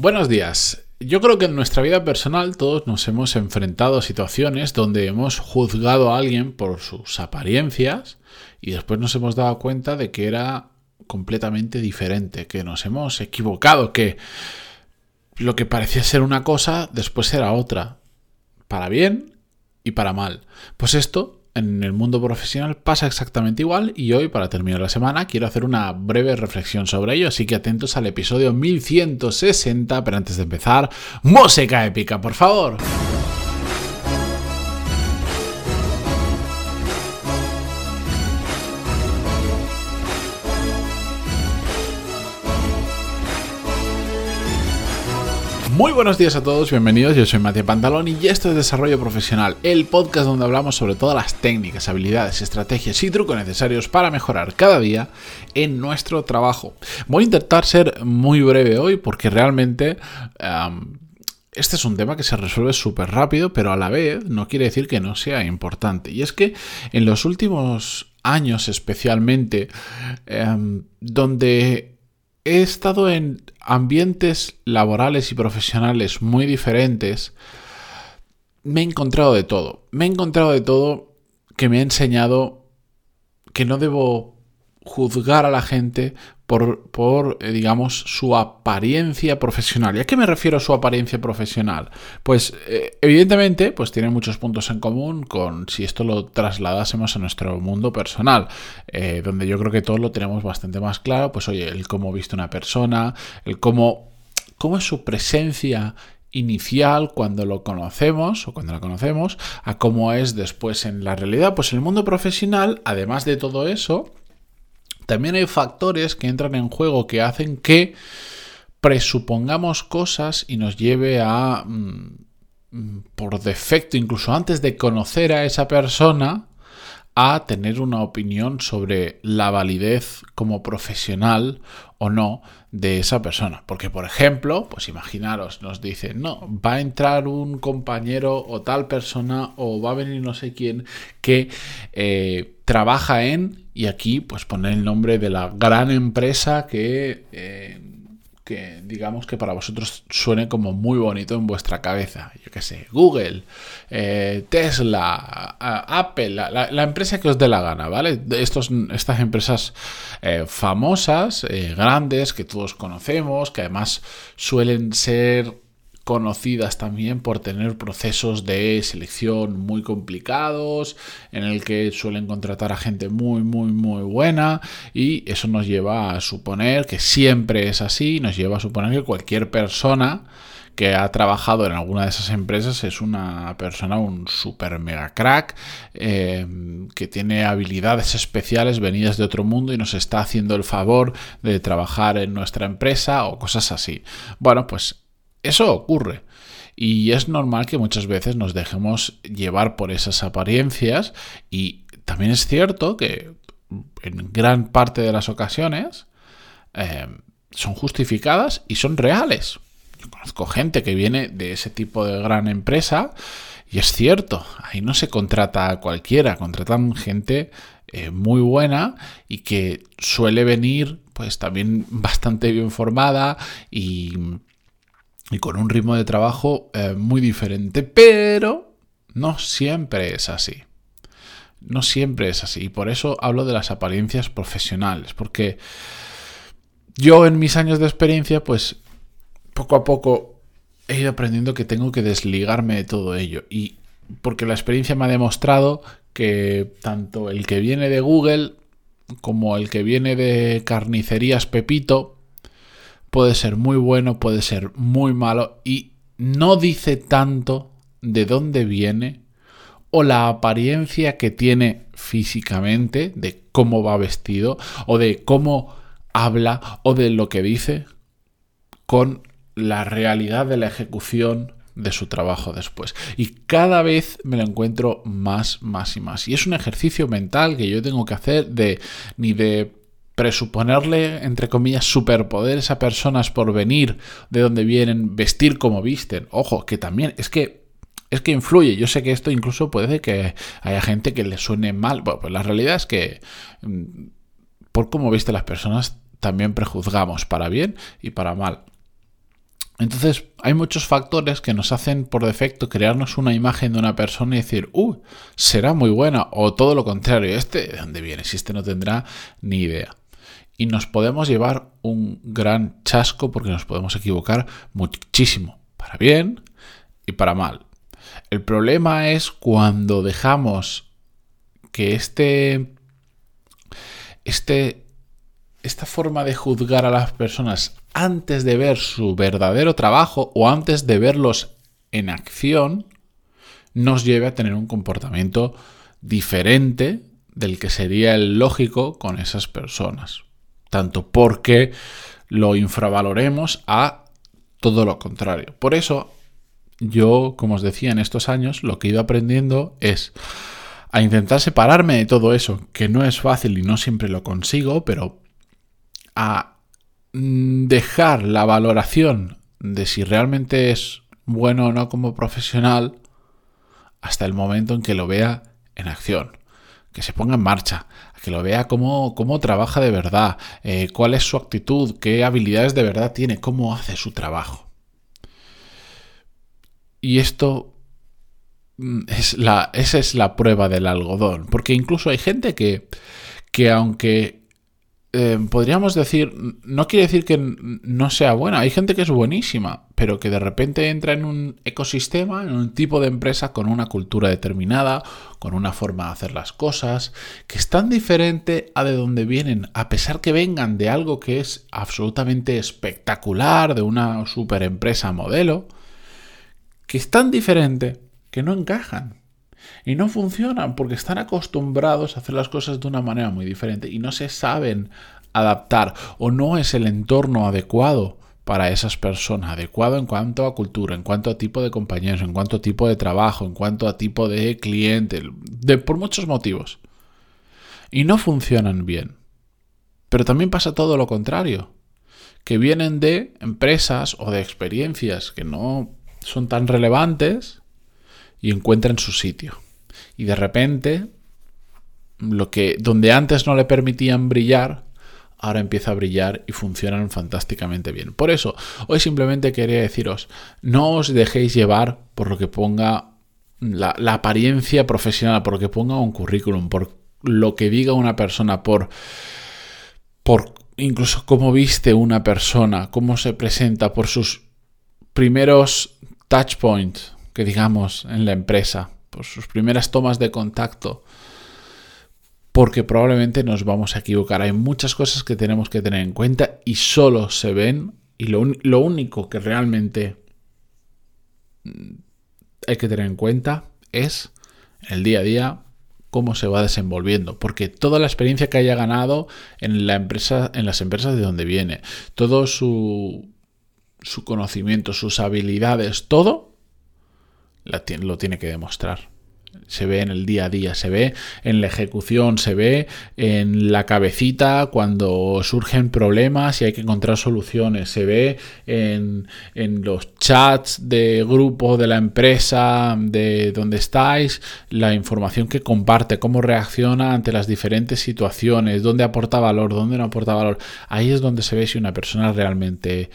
Buenos días. Yo creo que en nuestra vida personal todos nos hemos enfrentado a situaciones donde hemos juzgado a alguien por sus apariencias y después nos hemos dado cuenta de que era completamente diferente, que nos hemos equivocado, que lo que parecía ser una cosa después era otra, para bien y para mal. Pues esto en el mundo profesional pasa exactamente igual y hoy, para terminar la semana, quiero hacer una breve reflexión sobre ello, así que atentos al episodio 1160, pero antes de empezar, música épica, por favor. Muy buenos días a todos, bienvenidos. Yo soy Matías Pantalón y esto es Desarrollo Profesional, el podcast donde hablamos sobre todas las técnicas, habilidades, estrategias y trucos necesarios para mejorar cada día en nuestro trabajo. Voy a intentar ser muy breve hoy porque realmente... este es un tema que se resuelve súper rápido, pero a la vez no quiere decir que no sea importante. Y es que en los últimos años especialmente, em, donde he estado en ambientes laborales y profesionales muy diferentes, me he encontrado de todo. Me he encontrado de todo que me ha enseñado que no debo juzgar a la gente por, eh, digamos, su apariencia profesional. ¿Y a qué me refiero a su apariencia profesional? Pues, eh, evidentemente, pues tiene muchos puntos en común con si esto lo trasladásemos a nuestro mundo personal, eh, donde yo creo que todos lo tenemos bastante más claro, pues oye, el cómo viste una persona, el cómo, cómo es su presencia inicial cuando lo conocemos o cuando la conocemos a cómo es después en la realidad. Pues el mundo profesional, además de todo eso, también hay factores que entran en juego que hacen que presupongamos cosas y nos lleve a, mm, mm, por defecto, incluso antes de conocer a esa persona, a tener una opinión sobre la validez como profesional o no de esa persona. Porque, por ejemplo, pues imaginaros, nos dicen, no, va a entrar un compañero o tal persona o va a venir no sé quién que eh, trabaja en, y aquí pues poner el nombre de la gran empresa que... Eh, que digamos que para vosotros suene como muy bonito en vuestra cabeza. Yo qué sé, Google, eh, Tesla, Apple, la, empresa que os dé la gana, ¿vale? Estos, estas empresas eh, famosas, grandes, que todos conocemos, que además suelen ser conocidas también por tener procesos de selección muy complicados, en el que suelen contratar a gente muy, muy, muy buena y eso nos lleva a suponer que siempre es así, nos lleva a suponer que cualquier persona que ha trabajado en alguna de esas empresas es una persona, un super mega crack, eh, que tiene habilidades especiales venidas de otro mundo y nos está haciendo el favor de trabajar en nuestra empresa o cosas así. Bueno, pues eso ocurre. Y es normal que muchas veces nos dejemos llevar por esas apariencias y también es cierto que en gran parte de las ocasiones eh, son justificadas y son reales. Yo conozco gente que viene de ese tipo de gran empresa y es cierto, ahí no se contrata a cualquiera, contratan gente eh, muy buena y que suele venir pues también bastante bien formada y y con un ritmo de trabajo eh, muy diferente, pero no siempre es así. No siempre es así. Y por eso hablo de las apariencias profesionales, porque yo en mis años de experiencia, pues poco a poco he ido aprendiendo que tengo que desligarme de todo ello. Y porque la experiencia me ha demostrado que tanto el que viene de Google como el que viene de carnicerías Pepito, puede ser muy bueno, puede ser muy malo y no dice tanto de dónde viene o la apariencia que tiene físicamente, de cómo va vestido o de cómo habla o de lo que dice con la realidad de la ejecución de su trabajo después. Y cada vez me lo encuentro más, más y más. Y es un ejercicio mental que yo tengo que hacer de ni de presuponerle, entre comillas, superpoderes a personas por venir de donde vienen, vestir como visten. Ojo, que también es que es que influye. Yo sé que esto incluso puede que haya gente que le suene mal. Bueno, pues la realidad es que mm, por cómo viste las personas también prejuzgamos para bien y para mal. Entonces, hay muchos factores que nos hacen por defecto crearnos una imagen de una persona y decir, uh, será muy buena, o todo lo contrario, este, ¿de dónde viene? Si este no tendrá ni idea. Y nos podemos llevar un gran chasco porque nos podemos equivocar muchísimo, para bien y para mal. El problema es cuando dejamos que este, este, esta forma de juzgar a las personas antes de ver su verdadero trabajo o antes de verlos en acción, nos lleve a tener un comportamiento diferente del que sería el lógico con esas personas. Tanto porque lo infravaloremos a todo lo contrario. Por eso, yo, como os decía, en estos años lo que he ido aprendiendo es a intentar separarme de todo eso, que no es fácil y no siempre lo consigo, pero a Mm, dejar la valoración de si realmente es bueno o no como profesional hasta el momento en que lo vea en acción, que se ponga en marcha, que lo vea cómo, cómo trabaja de verdad, eh, cuál es su actitud, qué habilidades de verdad tiene, cómo hace su trabajo. Y esto mm, es la, esa es la prueba del algodón, porque incluso hay gente que, que aunque eh, podríamos decir, no quiere decir que no sea buena, hay gente que es buenísima, pero que de repente entra en un ecosistema, en un tipo de empresa con una cultura determinada, con una forma de hacer las cosas, que es tan diferente a de donde vienen, a pesar que vengan de algo que es absolutamente espectacular, de una super empresa modelo, que es tan diferente que no encajan. Y no funcionan porque están acostumbrados a hacer las cosas de una manera muy diferente y no se saben adaptar o no es el entorno adecuado para esas personas, adecuado en cuanto a cultura, en cuanto a tipo de compañeros, en cuanto a tipo de trabajo, en cuanto a tipo de cliente, de, por muchos motivos. Y no funcionan bien. Pero también pasa todo lo contrario, que vienen de empresas o de experiencias que no son tan relevantes y encuentran su sitio. Y de repente, lo que donde antes no le permitían brillar, ahora empieza a brillar y funcionan fantásticamente bien. Por eso, hoy simplemente quería deciros, no os dejéis llevar por lo que ponga la, la apariencia profesional, por lo que ponga un currículum, por lo que diga una persona, por, por incluso cómo viste una persona, cómo se presenta, por sus primeros touch points, que digamos en la empresa, por sus primeras tomas de contacto, porque probablemente nos vamos a equivocar. Hay muchas cosas que tenemos que tener en cuenta y solo se ven y lo, lo único que realmente hay que tener en cuenta es el día a día cómo se va desenvolviendo, porque toda la experiencia que haya ganado en la empresa, en las empresas de donde viene, todo su, su conocimiento, sus habilidades, todo lo tiene que demostrar. Se ve en el día a día, se ve en la ejecución, se ve en la cabecita cuando surgen problemas y hay que encontrar soluciones, se ve en, en los chats de grupo de la empresa de donde estáis, la información que comparte, cómo reacciona ante las diferentes situaciones, dónde aporta valor, dónde no aporta valor. Ahí es donde se ve si una persona realmente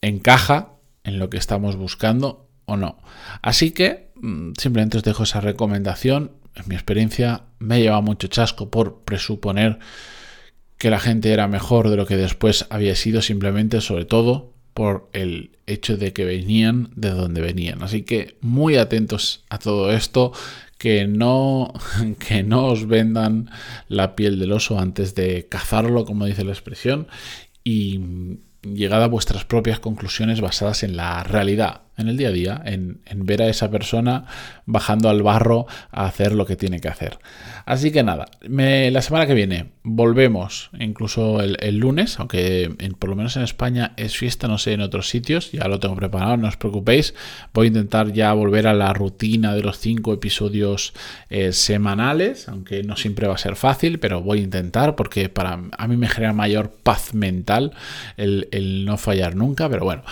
encaja en lo que estamos buscando no. Así que mm, simplemente os dejo esa recomendación. En mi experiencia me lleva mucho chasco por presuponer que la gente era mejor de lo que después había sido, simplemente sobre todo por el hecho de que venían de donde venían. Así que muy atentos a todo esto, que no, que no os vendan la piel del oso antes de cazarlo, como dice la expresión, y llegad a vuestras propias conclusiones basadas en la realidad, en el día a día, en, ver a esa persona bajando al barro a hacer lo que tiene que hacer. Así que nada, la semana que viene volvemos, incluso el, lunes, aunque por lo menos en España es fiesta, no sé, en otros sitios, ya lo tengo preparado, no os preocupéis, voy a intentar ya volver a la rutina de los cinco episodios eh, semanales, aunque no siempre va a ser fácil, pero voy a intentar porque para a mí me genera mayor paz mental el, el no fallar nunca, pero bueno.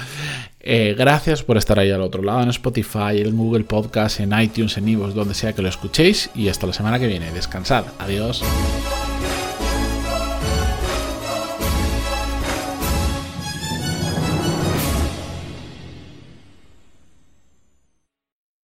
Eh, gracias por estar ahí al otro lado en Spotify, en Google Podcast, en iTunes, en Ivos, donde sea que lo escuchéis. Y hasta la semana que viene. Descansad. Adiós.